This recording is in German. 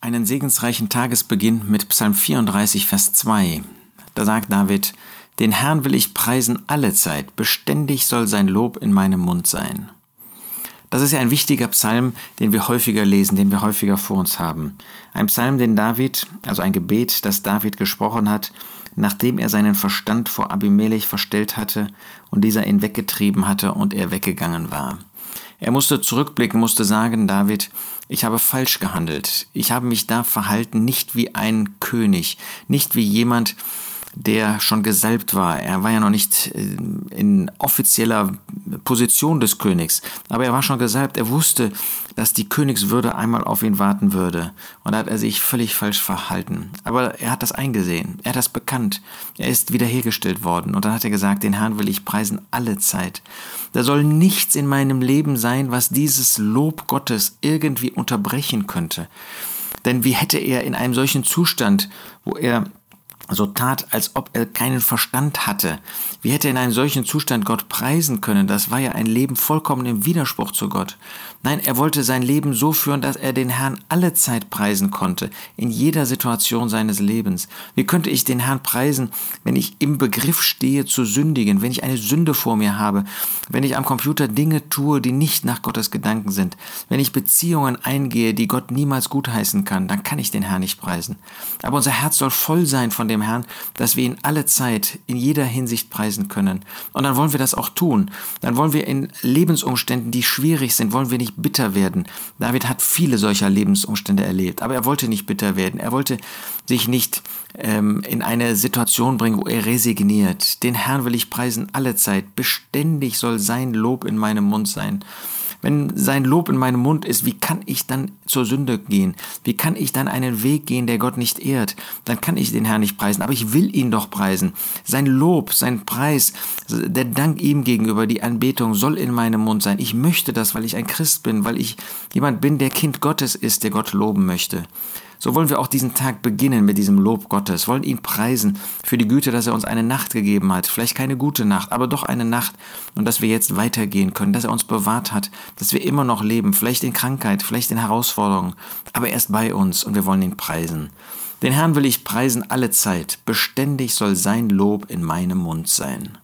einen segensreichen Tagesbeginn mit Psalm 34, Vers 2. Da sagt David, den Herrn will ich preisen alle Zeit, beständig soll sein Lob in meinem Mund sein. Das ist ja ein wichtiger Psalm, den wir häufiger lesen, den wir häufiger vor uns haben. Ein Psalm, den David, also ein Gebet, das David gesprochen hat, nachdem er seinen Verstand vor Abimelech verstellt hatte und dieser ihn weggetrieben hatte und er weggegangen war. Er musste zurückblicken, musste sagen, David, ich habe falsch gehandelt. Ich habe mich da verhalten, nicht wie ein König, nicht wie jemand, der schon gesalbt war. Er war ja noch nicht äh, in offizieller Position des Königs, aber er war schon gesalbt. Er wusste, dass die Königswürde einmal auf ihn warten würde. Und da hat er sich völlig falsch verhalten. Aber er hat das eingesehen. Er hat das bekannt. Er ist wiederhergestellt worden. Und dann hat er gesagt, den Herrn will ich preisen alle Zeit. Da soll nichts in meinem Leben sein, was dieses Lob Gottes irgendwie unterbrechen könnte. Denn wie hätte er in einem solchen Zustand, wo er so tat, als ob er keinen Verstand hatte. Wie hätte er in einem solchen Zustand Gott preisen können? Das war ja ein Leben vollkommen im Widerspruch zu Gott. Nein, er wollte sein Leben so führen, dass er den Herrn alle Zeit preisen konnte, in jeder Situation seines Lebens. Wie könnte ich den Herrn preisen, wenn ich im Begriff stehe zu sündigen, wenn ich eine Sünde vor mir habe, wenn ich am Computer Dinge tue, die nicht nach Gottes Gedanken sind, wenn ich Beziehungen eingehe, die Gott niemals gutheißen kann, dann kann ich den Herrn nicht preisen. Aber unser Herz soll voll sein von dem dem Herrn, dass wir ihn alle Zeit in jeder Hinsicht preisen können. Und dann wollen wir das auch tun. Dann wollen wir in Lebensumständen, die schwierig sind, wollen wir nicht bitter werden. David hat viele solcher Lebensumstände erlebt, aber er wollte nicht bitter werden. Er wollte sich nicht ähm, in eine Situation bringen, wo er resigniert. Den Herrn will ich preisen alle Zeit. Beständig soll sein Lob in meinem Mund sein. Wenn sein Lob in meinem Mund ist, wie kann ich dann zur Sünde gehen? Wie kann ich dann einen Weg gehen, der Gott nicht ehrt? Dann kann ich den Herrn nicht preisen, aber ich will ihn doch preisen. Sein Lob, sein Preis, der Dank ihm gegenüber, die Anbetung soll in meinem Mund sein. Ich möchte das, weil ich ein Christ bin, weil ich jemand bin, der Kind Gottes ist, der Gott loben möchte. So wollen wir auch diesen Tag beginnen mit diesem Lob Gottes, wollen ihn preisen für die Güte, dass er uns eine Nacht gegeben hat. Vielleicht keine gute Nacht, aber doch eine Nacht und dass wir jetzt weitergehen können, dass er uns bewahrt hat, dass wir immer noch leben, vielleicht in Krankheit, vielleicht in Herausforderungen, aber er ist bei uns und wir wollen ihn preisen. Den Herrn will ich preisen alle Zeit, beständig soll sein Lob in meinem Mund sein.